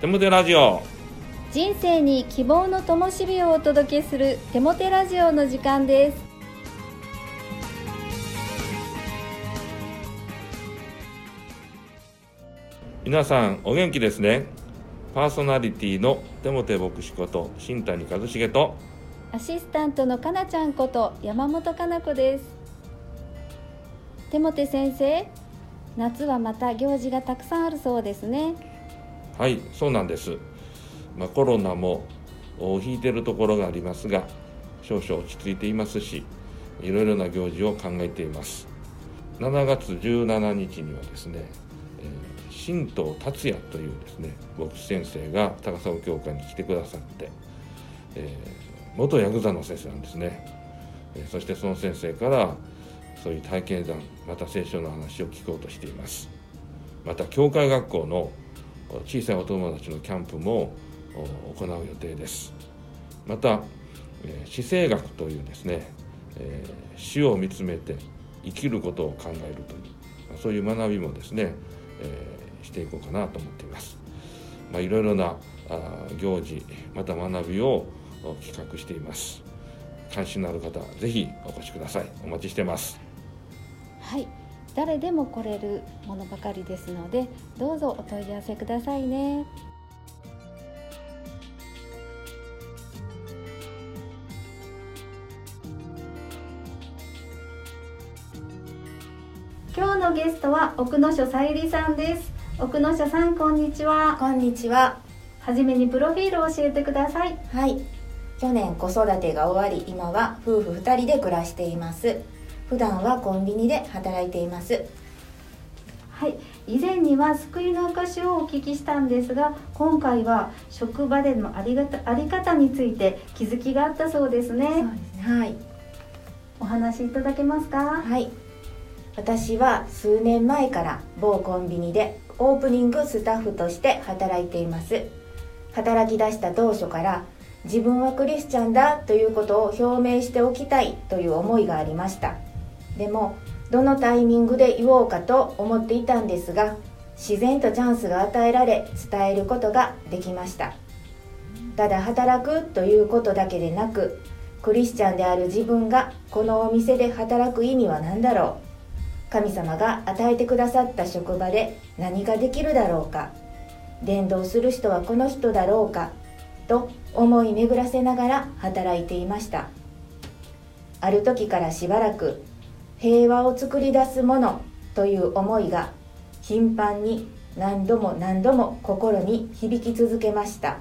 テモテラジオ。人生に希望の灯火をお届けするテモテラジオの時間です。皆さんお元気ですね。パーソナリティのテモテ牧師こと新谷和重と。アシスタントのかなちゃんこと山本かな子です。テモテ先生夏はまた行事がたくさんあるそうですねはいそうなんです、まあ、コロナも引いてるところがありますが少々落ち着いていますしいろいろな行事を考えています。7月17日にはですね、えー、神道達也というですね牧師先生が高砂教会に来てくださって、えー、元ヤクザの先生なんですね、えー、そしてその先生からそういう体験談また聖書の話を聞こうとしています。また教会学校の小さいお友達のキャンプも行う予定です。また死生学というですね死を見つめて生きることを考えるというそういう学びもですねしていこうかなと思っています、まあ、いろいろな行事また学びを企画しています。関心のある方ぜひお越しください。お待ちしてます。はい。誰でも来れるものばかりですのでどうぞお問い合わせくださいね。今日のゲストは奥野所さゆりさんです。奥野所さんこんにちは。こんにちは。はじめにプロフィールを教えてください。はい。去年子育てが終わり今は夫婦2人で暮らしています普段はコンビニで働いています。はい。以前には救いの証をお聞きしたんですが今回は職場でのありがたあり方について気づきがあったそうですね。ですね。はい。お話しいただけますか？はい。私は数年前から某コンビニでオープニングスタッフとして働いています。働き出した当初から自分はクリスチャンだということを表明しておきたいという思いがありましたでもどのタイミングで言おうかと思っていたんですが自然とチャンスが与えられ伝えることができました。ただ働くということだけでなくクリスチャンである自分がこのお店で働く意味は何だろう？神様が与えてくださった職場で何ができるだろうか？伝道する人はこの人だろうか？と思い巡らせながら働いていました。ある時からしばらく平和を作り出すものという思いが頻繁に何度も何度も心に響き続けました。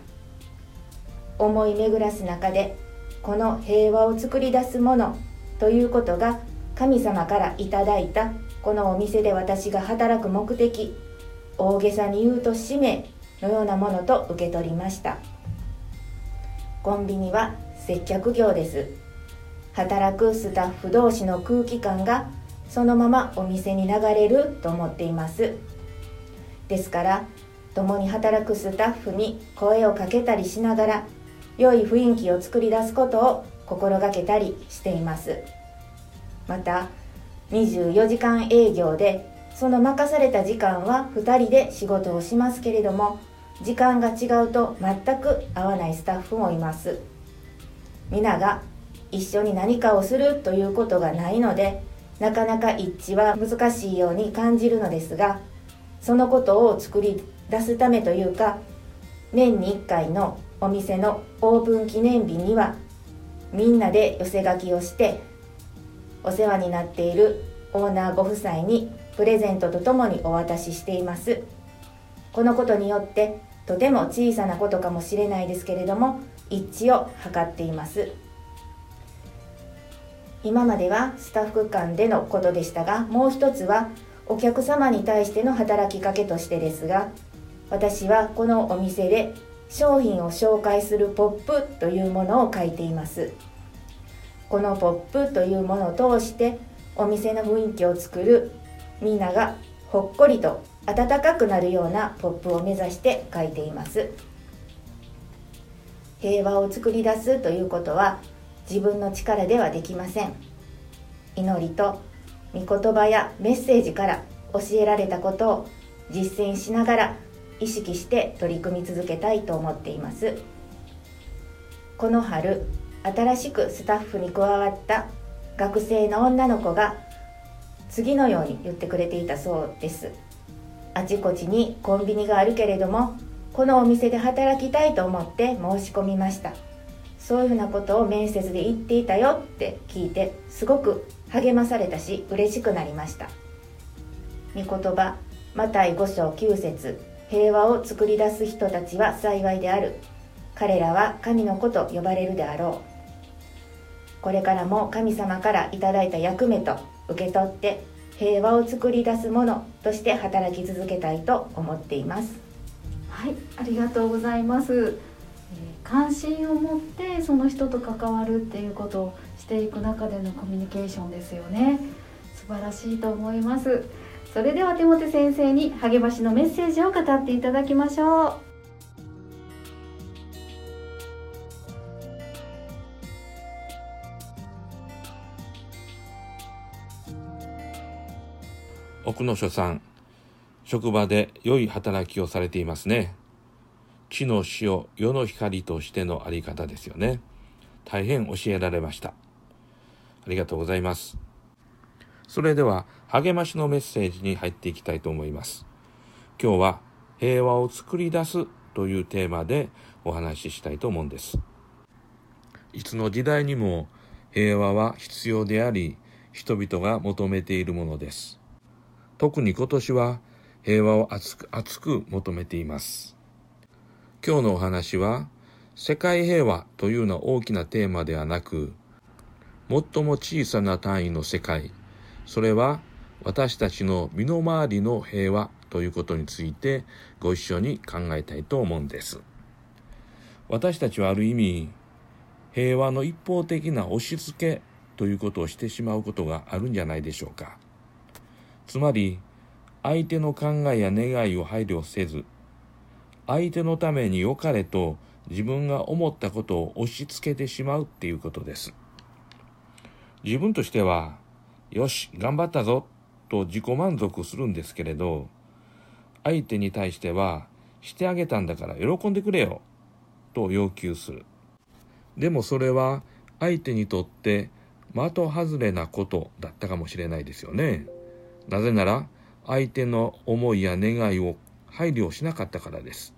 思い巡らす中でこの平和を作り出すものということが神様からいただいたこのお店で私が働く目的大げさに言うと使命のようなものと受け取りました。コンビニは接客業です。働くスタッフ同士の空気感がそのままお店に流れると思っています。ですから共に働くスタッフに声をかけたりしながら良い雰囲気を作り出すことを心がけたりしています。また24時間営業でその任された時間は2人で仕事をしますけれども時間が違うと全く合わないスタッフもいます。皆が一緒に何かをするということがないのでなかなか一致は難しいように感じるのですがそのことを作り出すためというか年に1回のお店のオープン記念日にはみんなで寄せ書きをしてお世話になっているオーナーご夫妻にプレゼントとともにお渡ししています。このことによってとても小さなことかもしれないですけれども一致を図っています。今まではスタッフ間でのことでしたがもう一つはお客様に対しての働きかけとしてですが私はこのお店で商品を紹介するポップというものを書いています。このポップというものを通してお店の雰囲気を作るみんながほっこりと温かくなるようなポップを目指して書いています。平和を作り出すということは自分の力ではできません。祈りと御言葉やメッセージから教えられたことを実践しながら意識して取り組み続けたいと思っています。この春新しくスタッフに加わった学生の女の子が次のように言ってくれていたそうです。あちこちにコンビニがあるけれどもこのお店で働きたいと思って申し込みました。そういうふうなことを面接で言っていたよって聞いてすごく励まされたし嬉しくなりました。御言葉マタイ5章9節平和を作り出す人たちは幸いである。彼らは神の子と呼ばれるであろう。これからも神様からいただいた役目と受け取って平和を作り出すものとして働き続けたいと思っています。はいありがとうございます、関心を持ってその人と関わるっていうことをしていく中でのコミュニケーションですよね。素晴らしいと思います。それでは手元先生に励ましのメッセージを語っていただきましょう。奥野所さん職場で良い働きをされていますね。地の塩世の光としてのあり方ですよね大変教えられましたありがとうございますそれでは励ましのメッセージに入っていきたいと思います。今日は平和を作り出すというテーマでお話ししたいと思うんです。いつの時代にも平和は必要であり、人々が求めているものです。特に今年は平和を熱く熱く求めています。今日のお話は世界平和というのは大きなテーマではなく、最も小さな単位の世界、それは私たちの身の回りの平和ということについてご一緒に考えたいと思うんです。私たちはある意味平和の一方的な押し付けということをしてしまうことがあるんじゃないでしょうか。つまり相手の考えや願いを配慮せず相手のために良かれと自分が思ったことを押し付けてしまうっていうことです。自分としてはよし、頑張ったぞ、と自己満足するんですけれど、相手に対しては、してあげたんだから喜んでくれよ、と要求する。でもそれは相手にとって的外れなことだったかもしれないですよね。なぜなら、相手の思いや願いを配慮しなかったからです。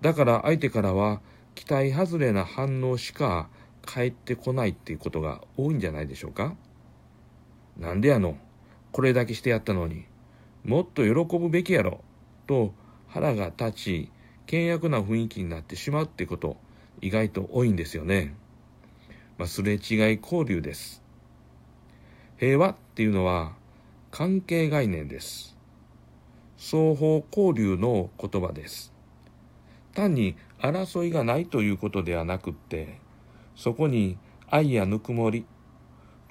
だから相手からは期待外れな反応しか返ってこないっていうことが多いんじゃないでしょうか。なんでやの？これだけしてやったのにもっと喜ぶべきやろと腹が立ち険悪な雰囲気になってしまうってこと意外と多いんですよね。まあ、すれ違い交流です。平和っていうのは関係概念です。双方交流の言葉です。単に争いがないということではなくって、そこに愛やぬくもり、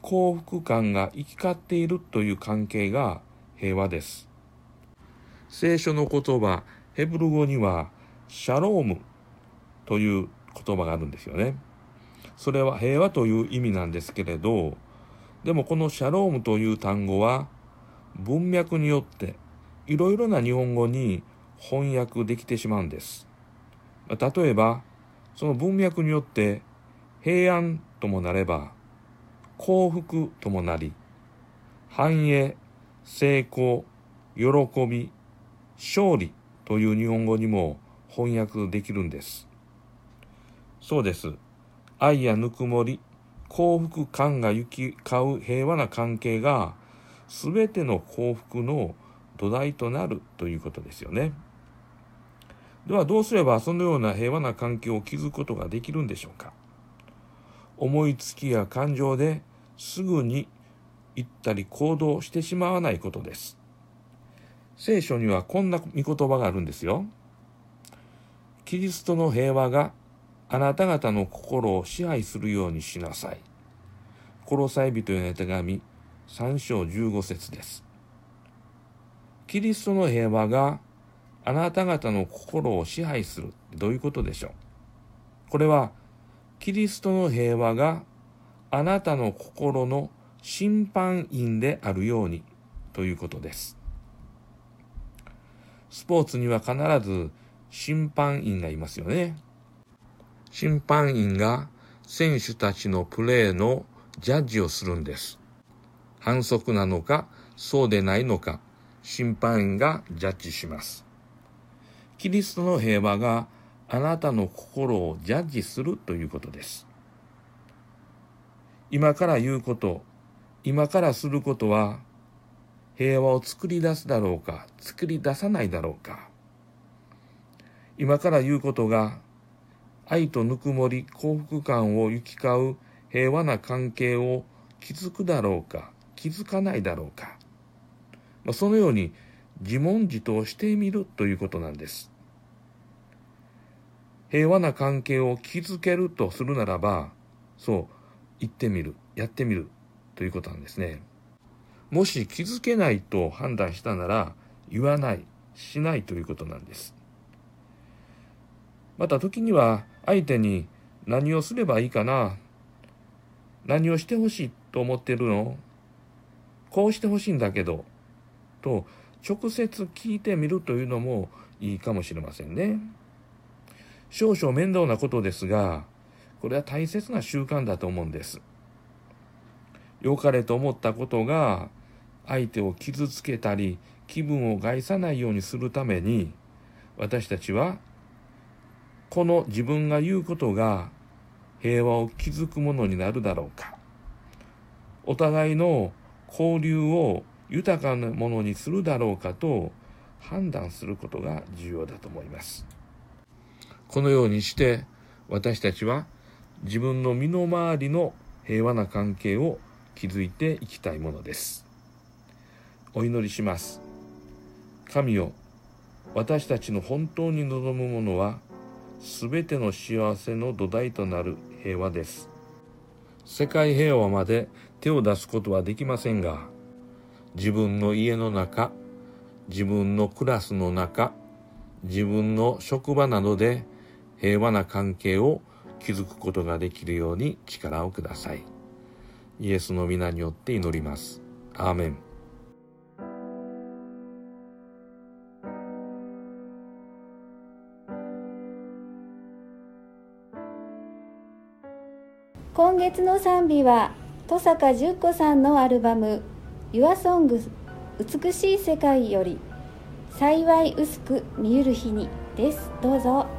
幸福感が行き交っているという関係が平和です。聖書の言葉、ヘブル語には、シャロームという言葉があるんですよね。それは平和という意味なんですけれど、でもこのシャロームという単語は、文脈によっていろいろな日本語に翻訳できてしまうんです。例えば、その文脈によって平安ともなれば、幸福ともなり、繁栄、成功、喜び、勝利という日本語にも翻訳できるんです。そうです。愛やぬくもり、幸福感が行き交う平和な関係が、すべての幸福の土台となるということですよね。ではどうすればそのような平和な関係を築くことができるんでしょうか？思いつきや感情ですぐに行ったり行動してしまわないことです。聖書にはこんな見言葉があるんですよ。キリストの平和があなた方の心を支配するようにしなさい。殺さえ人への手紙3章15節です。キリストの平和があなた方の心を支配するどういうことでしょう？これはキリストの平和があなたの心の審判員であるようにということです。スポーツには必ず審判員がいますよね。審判員が選手たちのプレーのジャッジをするんです。反則なのか、そうでないのか、審判員がジャッジします。キリストの平和があなたの心をジャッジするということです。今から言うこと、今からすることは、平和を作り出すだろうか、作り出さないだろうか。今から言うことが、愛とぬくもり、幸福感を行き交う平和な関係を築くだろうか、気づかないだろうか。まあ、そのように自問自答してみるということなんです。平和な関係を築けるとするならば、そう、言ってみる、やってみるということなんですね。もし気づけないと判断したなら、言わない、しないということなんです。また時には相手に何をすればいいかな、何をしてほしいと思ってるのこうしてほしいんだけど、と直接聞いてみるというのもいいかもしれませんね。少々面倒なことですが、これは大切な習慣だと思うんです。良かれと思ったことが相手を傷つけたり気分を害さないようにするために私たちはこの自分が言うことが平和を築くものになるだろうかお互いの交流を豊かなものにするだろうかと判断することが重要だと思います。このようにして私たちは自分の身の回りの平和な関係を築いていきたいものです。お祈りします。神よ私たちの本当に望むものは全ての幸せの土台となる平和です。世界平和まで手を出すことはできませんが自分の家の中自分のクラスの中自分の職場などで平和な関係を築くことができるように力をください。イエスの皆によって祈ります。アーメン。今月の賛美は登坂十子さんのアルバム「Your Song 美しい世界」より「幸い薄く見ゆる日に」ですどうぞ。